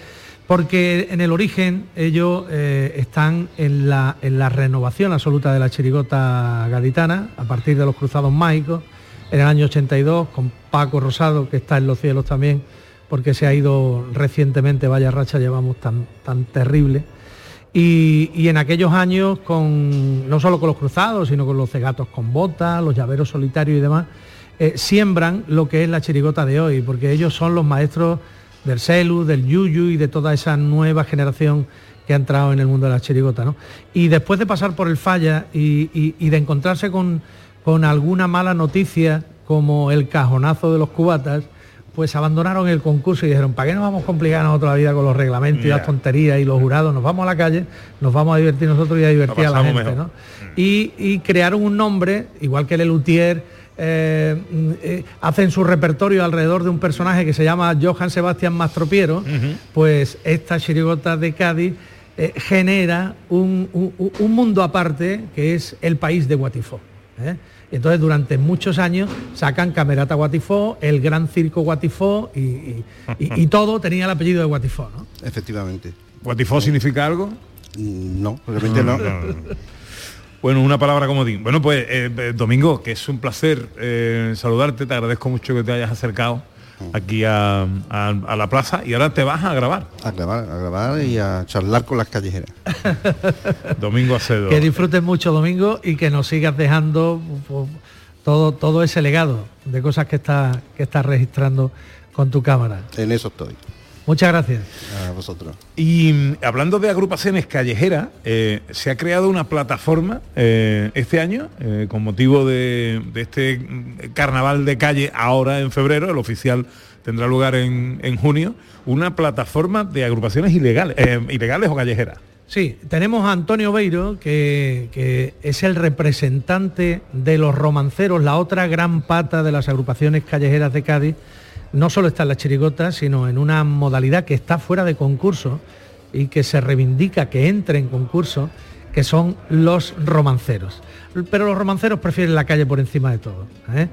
porque en el origen ellos eh, están en la, en la renovación absoluta de la chirigota gaditana, a partir de los Cruzados Mágicos, en el año 82, con Paco Rosado, que está en los cielos también, porque se ha ido recientemente, vaya racha llevamos tan, tan terrible. Y, y en aquellos años, con, no solo con los cruzados, sino con los cegatos con botas, los llaveros solitarios y demás, eh, siembran lo que es la chirigota de hoy, porque ellos son los maestros del celu, del yuyu y de toda esa nueva generación que ha entrado en el mundo de la chirigota. ¿no? Y después de pasar por el falla y, y- y de encontrarse con, con alguna mala noticia, como el cajonazo de los cubatas, pues abandonaron el concurso y dijeron, ¿para qué nos vamos a complicar nosotros la vida con los reglamentos y las tonterías y los jurados? Nos vamos a la calle, nos vamos a divertir nosotros y a divertir a la gente, mejor. ¿no? Y, y crearon un nombre, igual que el Luthier, eh, eh, hacen su repertorio alrededor de un personaje que se llama Johann Sebastián Mastropiero, pues esta chirigota de Cádiz eh, genera un, un- un mundo aparte que es el país de Guatifó. Entonces durante muchos años sacan Camerata Guatifó, el Gran Circo Guatifó y, y- y- y todo tenía el apellido de Guatifó. ¿no? Efectivamente. ¿Guatifó significa algo? No, realmente no. Bueno, una palabra como di. Bueno, pues eh, eh, Domingo, que es un placer eh, saludarte, te agradezco mucho que te hayas acercado aquí a, a- a la plaza y ahora te vas a grabar. A grabar, a grabar y a charlar con las callejeras. Domingo Acedo. Que disfrutes mucho Domingo y que nos sigas dejando pues, todo, todo ese legado de cosas que estás que estás registrando con tu cámara. En eso estoy. Muchas gracias. A vosotros. Y mm, hablando de agrupaciones callejeras, eh, se ha creado una plataforma eh, este año eh, con motivo de, de este mm, carnaval de calle ahora en febrero, el oficial tendrá lugar en, en junio, una plataforma de agrupaciones ilegales, eh, ilegales o callejeras. Sí, tenemos a Antonio Beiro, que, que es el representante de los romanceros, la otra gran pata de las agrupaciones callejeras de Cádiz. No solo está en la chirigota, sino en una modalidad que está fuera de concurso y que se reivindica que entre en concurso, que son los romanceros. Pero los romanceros prefieren la calle por encima de todo. ¿eh?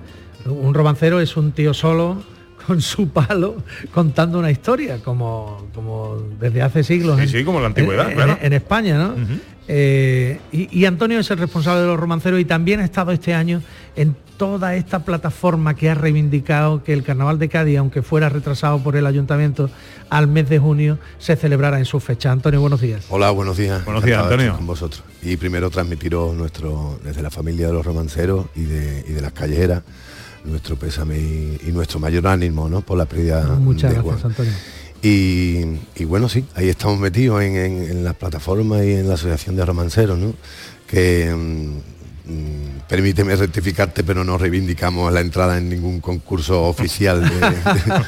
Un romancero es un tío solo con su palo contando una historia, como, como desde hace siglos. Sí, en- sí, como la antigüedad, en- claro. en España, ¿no? Eh, y, y Antonio es el responsable de los romanceros y también ha estado este año en toda esta plataforma que ha reivindicado que el Carnaval de Cádiz, aunque fuera retrasado por el ayuntamiento al mes de junio, se celebrara en su fecha. Antonio, buenos días. Hola, buenos días. Buenos días, Antonio. Con vosotros. Y primero transmitiros nuestro, desde la familia de los romanceros y de, y de las callejeras, nuestro pésame y, y nuestro mayor ánimo ¿no? por la pérdida Muchas de gracias, Juan. Antonio. Y, y bueno, sí, ahí estamos metidos en, en- en las plataformas y en la Asociación de Romanceros, ¿no? Que mm, permíteme rectificarte, pero no reivindicamos la entrada en ningún concurso oficial. de- de-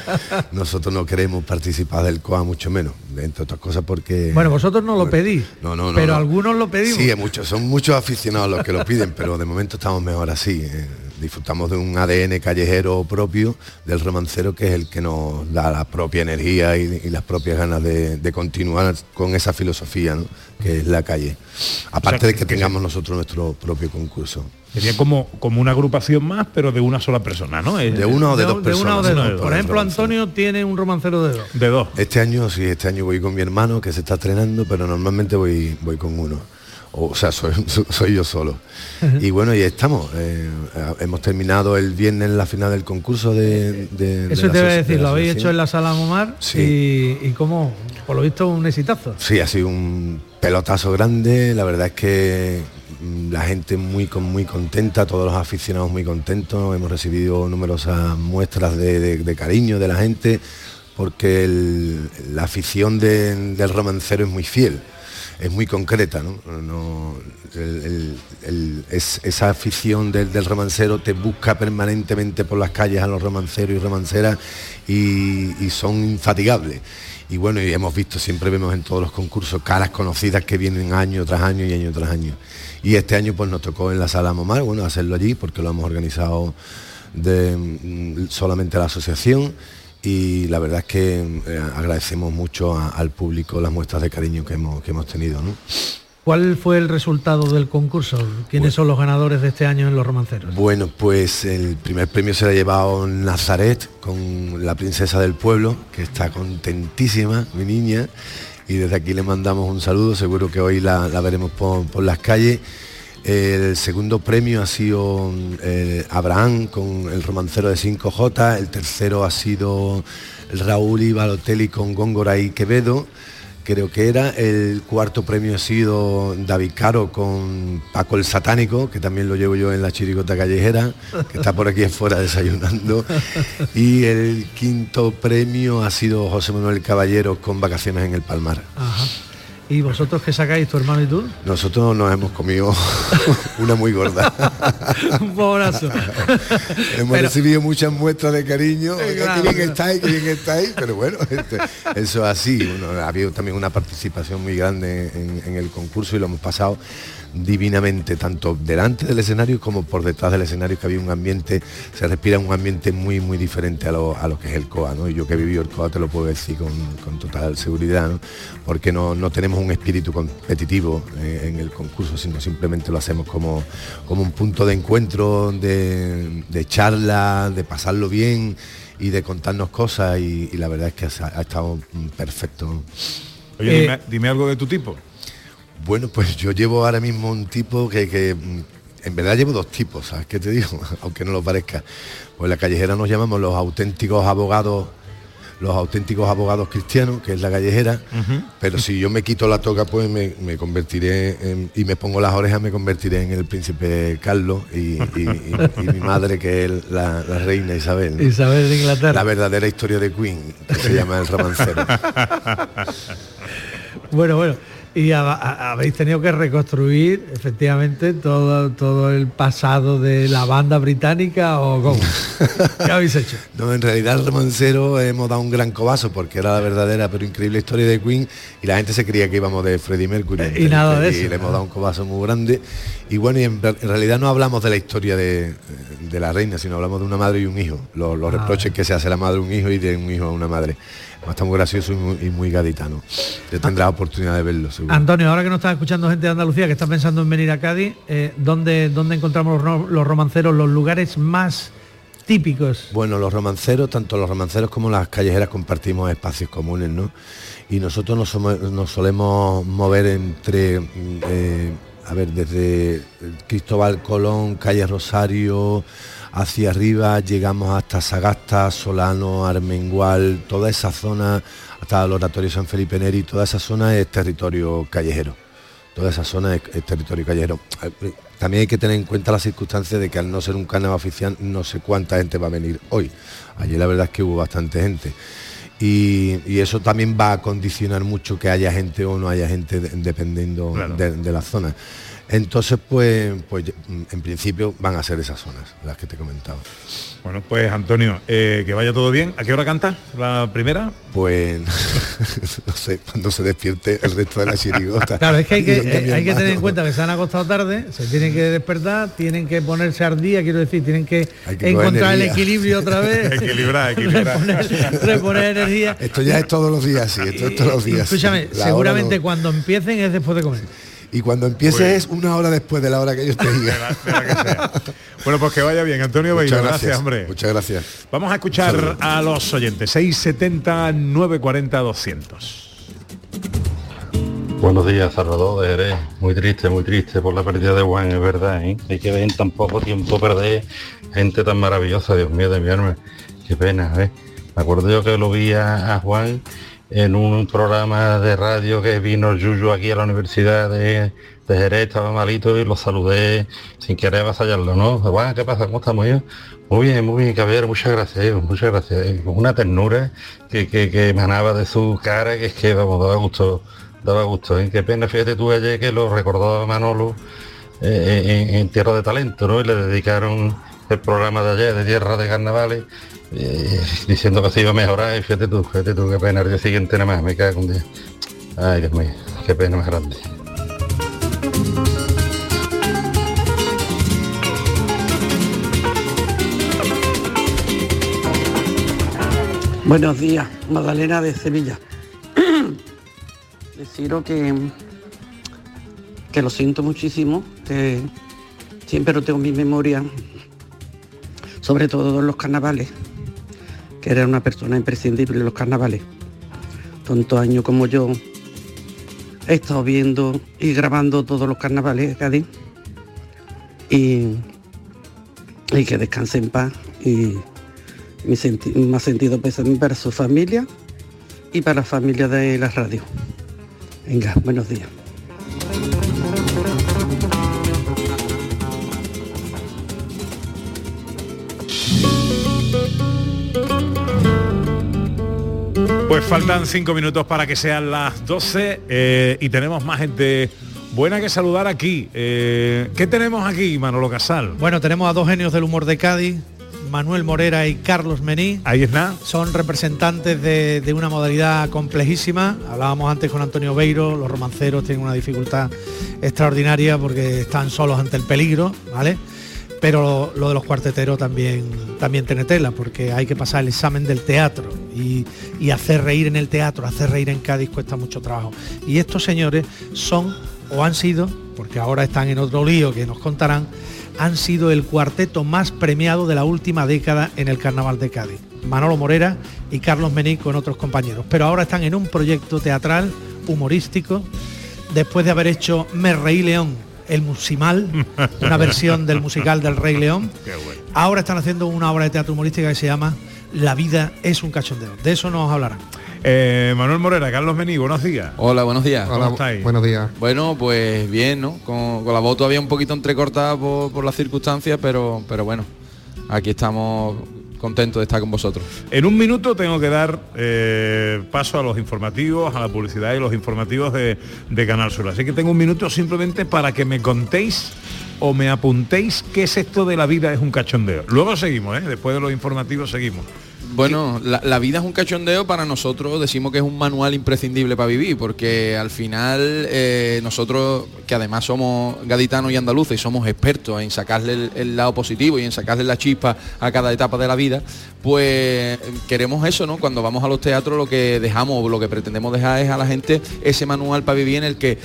nosotros no queremos participar del COA, mucho menos, entre otras cosas porque... Bueno, vosotros no lo pedís, No, no, no, pero no. algunos lo pedimos. Sí, muchos, son muchos aficionados los que lo piden, pero de momento estamos mejor así. eh. Disfrutamos de un ADN callejero propio del romancero que es el que nos da la propia energía y, y las propias ganas de, de continuar con esa filosofía ¿no? que es la calle. Aparte sea, de que tengamos nosotros nuestro propio concurso. Sería como, como una agrupación más, pero de una sola persona, ¿no? Eh, De una o de, De- dos de una o personas. de dos. Por ejemplo, Antonio tiene un romancero de dos. De dos. Este año sí, este año voy con mi hermano que se está estrenando, pero normalmente voy, voy con uno. O, sea, soy, soy yo solo. Y bueno, y estamos. eh, hemos terminado el viernes la final del concurso de... de- de Eso la te voy a de decir, lo habéis hecho en la sala Momar Sí. y, y como, por lo visto, un exitazo. Sí, ha sido un pelotazo grande. La verdad es que mm, la gente muy muy contenta, todos los aficionados muy contentos. Hemos recibido numerosas muestras de, de- de cariño de la gente. porque el- la afición de- del romancero es muy fiel, es muy concreta, ¿no? Esa afición del, romancero te busca permanentemente por las calles a los romanceros y romanceras y, son infatigables. Y bueno, y hemos visto, siempre vemos en todos los concursos caras conocidas que vienen año tras año y año tras año. Y este año pues nos tocó en la sala Momar, bueno, hacerlo allí porque lo hemos organizado mm, solamente la asociación y la verdad es que eh, agradecemos mucho a- al público las muestras de cariño que hemos, que hemos tenido. ¿no? ¿Cuál fue el resultado del concurso? ¿Quiénes son los ganadores de este año en Los Romanceros? Bueno, pues el primer premio se lo ha llevado Nazaret con la princesa del pueblo, que está contentísima, mi niña, y desde aquí le mandamos un saludo, seguro que hoy la, la veremos por, por las calles. El segundo premio ha sido eh, Abraham con el romancero de 5J, el tercero ha sido Raúl y Balotelli con Góngora y Quevedo, creo que era. El cuarto premio ha sido David Caro con Paco el Satánico, que también lo llevo yo en la chirigota callejera, que está por aquí afuera desayunando. Y el quinto premio ha sido José Manuel Caballero con Vacaciones en el Palmar. Ajá. ¿Y vosotros qué sacáis, tu hermano y tú? Nosotros nos hemos comido una muy gorda. Un pobrazo. Hemos Pero- recibido muchas muestras de cariño. Claro, qué bien estáis, qué bien estáis. Pero bueno, este, eso es así. Bueno, ha habido también una participación muy grande en, en el concurso y lo hemos pasado divinamente, tanto delante del escenario como por detrás del escenario, que había un ambiente, se respira un ambiente muy, muy diferente a lo, a lo que es el COA, ¿no? Y yo que he vivido el COA te lo puedo decir con, con total seguridad, ¿no? Porque no, no tenemos un espíritu competitivo eh, en el concurso, sino simplemente lo hacemos como, como un punto de encuentro, de, de charla, de pasarlo bien y de contarnos cosas y, y la verdad es que ha, ha estado perfecto. ¿no? Oye, Eh, dime, dime algo de tu tipo. Bueno, pues yo llevo ahora mismo un tipo que, que, en verdad llevo dos tipos, ¿sabes qué te digo? Aunque no lo parezca. Pues la callejera nos llamamos los auténticos abogados, los auténticos abogados cristianos, que es la callejera, pero si yo me quito la toca, pues me, me convertiré en- y me pongo las orejas, me convertiré en el príncipe Carlos y, y- y- y mi madre, que es la, la reina Isabel. Isabel de Inglaterra. La verdadera historia de Queen, que se llama El romancero. Bueno, bueno. Y ha- ha- habéis tenido que reconstruir efectivamente todo, todo el pasado de la banda británica o cómo? ¿Qué habéis hecho? No, en realidad el romancero hemos dado un gran cobazo porque era la verdadera pero increíble historia de Queen y la gente se creía que íbamos de Freddie Mercury. Eh, y nada de Y eso. le hemos dado un cobazo muy grande. Y bueno, y en, en realidad no hablamos de la historia de, de la reina, sino hablamos de una madre y un hijo. Los, los Ah, reproches que se hace la madre a un hijo y de un hijo a una madre. Está muy gracioso y muy, y muy gaditano. Ya tendrás oportunidad de verlo, seguro. Antonio, ahora que nos está escuchando gente de Andalucía que está pensando en venir a Cádiz, eh, ¿dónde, ¿dónde encontramos los, ro- los romanceros, los lugares más típicos? Bueno, los romanceros, tanto los romanceros como las callejeras compartimos espacios comunes, ¿no? Y nosotros nos, somo- nos solemos mover entre, mm, eh, a ver, desde Cristóbal Colón, calle Rosario, hacia arriba, llegamos hasta Sagasta, Solano, Armengual, toda esa zona, hasta el Oratorio San Felipe Neri, toda esa zona es territorio callejero toda esa zona es, territorio callejero. También hay que tener en cuenta la circunstancia de que al no ser un carnaval oficial no sé cuánta gente va a venir hoy. Allí la verdad es que hubo bastante gente. Y, y eso también va a condicionar mucho que haya gente o no haya gente de- dependiendo Claro. de, de la zona. Entonces, pues, pues en principio van a ser esas zonas, las que te he comentado. Bueno, pues Antonio, eh, que vaya todo bien. ¿A qué hora canta la primera? Pues no sé, cuando se despierte el resto de la chirigota. Claro, es que hay que, eh, hay que tener en cuenta que se han acostado tarde, se tienen que despertar, tienen que ponerse al día, quiero decir, tienen que, encontrar el equilibrio otra vez. Equilibrar, equilibrar. reponer, reponer energía. Esto ya es todos los días, sí, esto es todos los días. Escúchame, seguramente no. cuando empiecen es después de comer. Y cuando empieces Pues- es una hora después de la hora que ellos te digan. Bueno, pues que vaya bien, Antonio Muchas Beiro. gracias, Gracias, hombre. Muchas gracias. Vamos a escuchar a los oyentes. 670 940 200. Buenos días, Salvador de Jerez. Muy triste, muy triste por la pérdida de Juan, es verdad, ¿eh? Hay que ver en tan poco tiempo perder gente tan maravillosa, Dios mío de mi alma. Qué pena, ¿eh? Me acuerdo yo que lo vi a, a Juan en un programa de radio que vino Yuyu aquí a la Universidad de, de Jerez estaba malito y lo saludé sin querer avasallarlo, ¿no? Juan, ¿qué pasa? ¿Cómo estamos yo? Muy bien, muy bien, caballero, muchas gracias, muchas gracias. una ternura que, que, que emanaba de su cara que es que, vamos, daba gusto, daba gusto. ¿eh? Qué pena, fíjate tú ayer que lo recordó a Manolo eh, en, en Tierra de Talento, ¿no? Y le dedicaron el programa de ayer de Tierra de Carnavales eh, diciendo que se iba a mejorar y fíjate tú, fíjate tú, qué pena, el día siguiente nada más, me cago un día. Ay, Dios mío, qué pena más grande. Buenos días, Magdalena de Sevilla. Deciros que, que lo siento muchísimo, que siempre tengo en mi memoria, sobre todo en los carnavales, que era una persona imprescindible en los carnavales. Tantos años como yo he estado viendo y grabando todos los carnavales de Cádiz y, y que descanse en paz y mi senti- ha sentido pésame para su familia y para la familia de la radio. Venga, buenos días. Pues faltan cinco minutos para que sean las 12 eh, y tenemos más gente buena que saludar aquí. Eh, ¿Qué tenemos aquí, Manolo Casal? Bueno, tenemos a dos genios del humor de Cádiz, Manuel Morera y Carlos Mení. Ahí está. Son representantes de, de una modalidad complejísima. Hablábamos antes con Antonio Beiro, los romanceros tienen una dificultad extraordinaria porque están solos ante el peligro, ¿vale? Pero lo, de los cuarteteros también, también tiene tela, porque hay que pasar el examen del teatro y, y hacer reír en el teatro, hacer reír en Cádiz cuesta mucho trabajo. Y estos señores son o han sido, porque ahora están en otro lío que nos contarán, han sido el cuarteto más premiado de la última década en el Carnaval de Cádiz. Manolo Morera y Carlos Mení con otros compañeros. Pero ahora están en un proyecto teatral, humorístico, después de haber hecho Me Reí León, el musimal, una versión del musical del Rey León. Ahora están haciendo una obra de teatro humorística que se llama La vida es un cachondeo. De eso nos hablarán. Eh, Manuel Morera, Carlos Mení, buenos días. Hola, buenos días. ¿Cómo estáis? Buenos días. Bueno, pues bien, ¿no? Con, con la voz todavía un poquito entrecortada por, por las circunstancias, pero, pero bueno, aquí estamos contentos de estar con vosotros. En un minuto tengo que dar eh, paso a los informativos, a la publicidad y los informativos de, de Canal Sur. Así que tengo un minuto simplemente para que me contéis o me apuntéis qué es esto de la vida es un cachondeo. Luego seguimos, ¿eh? después de los informativos seguimos. Bueno, la, vida es un cachondeo para nosotros, decimos que es un manual imprescindible para vivir, porque al final eh, nosotros, que además somos gaditanos y andaluces y somos expertos en sacarle el, el lado positivo y en sacarle la chispa a cada etapa de la vida, pues queremos eso, ¿no? Cuando vamos a los teatros lo que dejamos, lo que pretendemos dejar es a la gente ese manual para vivir en el que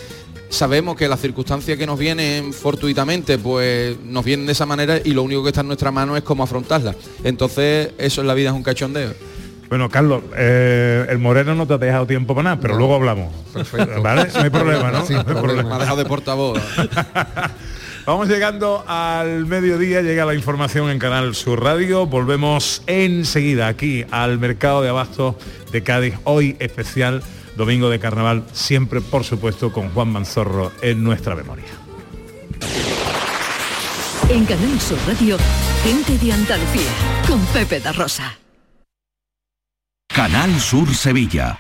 sabemos que las circunstancias que nos vienen fortuitamente pues nos vienen de esa manera y lo único que está en nuestra mano es cómo afrontarlas. Entonces eso en la vida es un cachondeo. Bueno, Carlos, eh, el Moreno no te ha dejado tiempo para nada, pero luego hablamos. Perfecto. ¿Vale? No hay problema, ¿no? Sí, No hay problema. Me ha dejado de portavoz. Vamos llegando al mediodía, llega la información en Canal Sur Radio. Volvemos enseguida aquí al mercado de abastos de Cádiz, hoy especial domingo de carnaval, siempre por supuesto con Juan Manzorro en nuestra memoria. En Canal Sur Radio, gente de Andalucía, con Pepe da Rosa. Canal Sur Sevilla.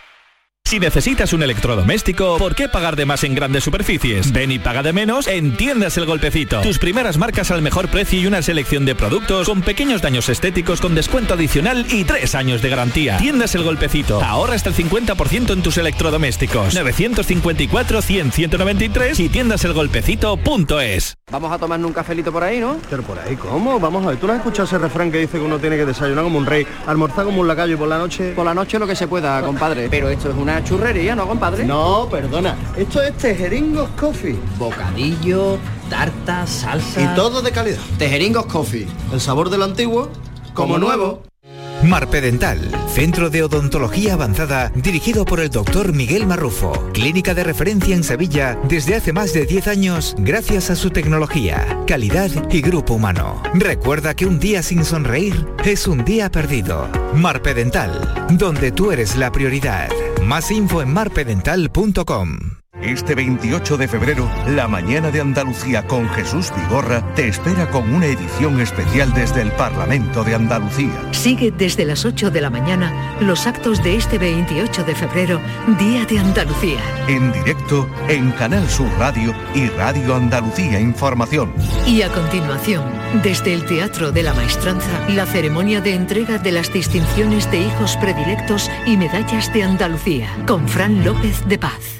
Si necesitas un electrodoméstico, ¿por qué pagar de más en grandes superficies? Ven y paga de menos en Tiendas El Golpecito. Tus primeras marcas al mejor precio y una selección de productos con pequeños daños estéticos con descuento adicional y tres años de garantía. Tiendas El Golpecito. Ahorra hasta el 50% en tus electrodomésticos. 954 100 193 y tiendaselgolpecito.es. Vamos a tomarnos un cafelito por ahí, ¿no? Pero por ahí, ¿cómo? Vamos a ver, ¿tú no has escuchado ese refrán que dice que uno tiene que desayunar como un rey, almorzar como un lacayo y por la noche... Por la noche lo que se pueda, compadre. Pero esto es una churrería, ¿no, compadre? No, perdona. Esto es Tejeringos Coffee. Bocadillo, tarta, salsa... Y todo de calidad. Tejeringos Coffee. El sabor del antiguo, como nuevo. Marpedental, centro de odontología avanzada dirigido por el doctor Miguel Marrufo, clínica de referencia en Sevilla desde hace más de 10 años gracias a su tecnología, calidad y grupo humano. Recuerda que un día sin sonreír es un día perdido. Marpedental, donde tú eres la prioridad. Más info en marpedental.com. Este 28 de febrero, la mañana de Andalucía con Jesús Vigorra te espera con una edición especial desde el Parlamento de Andalucía. Sigue desde las 8 de la mañana los actos de este 28 de febrero, Día de Andalucía. En directo en Canal Sur Radio y Radio Andalucía Información. Y a continuación, desde el Teatro de la Maestranza, la ceremonia de entrega de las distinciones de hijos predilectos y medallas de Andalucía, con Fran López de Paz.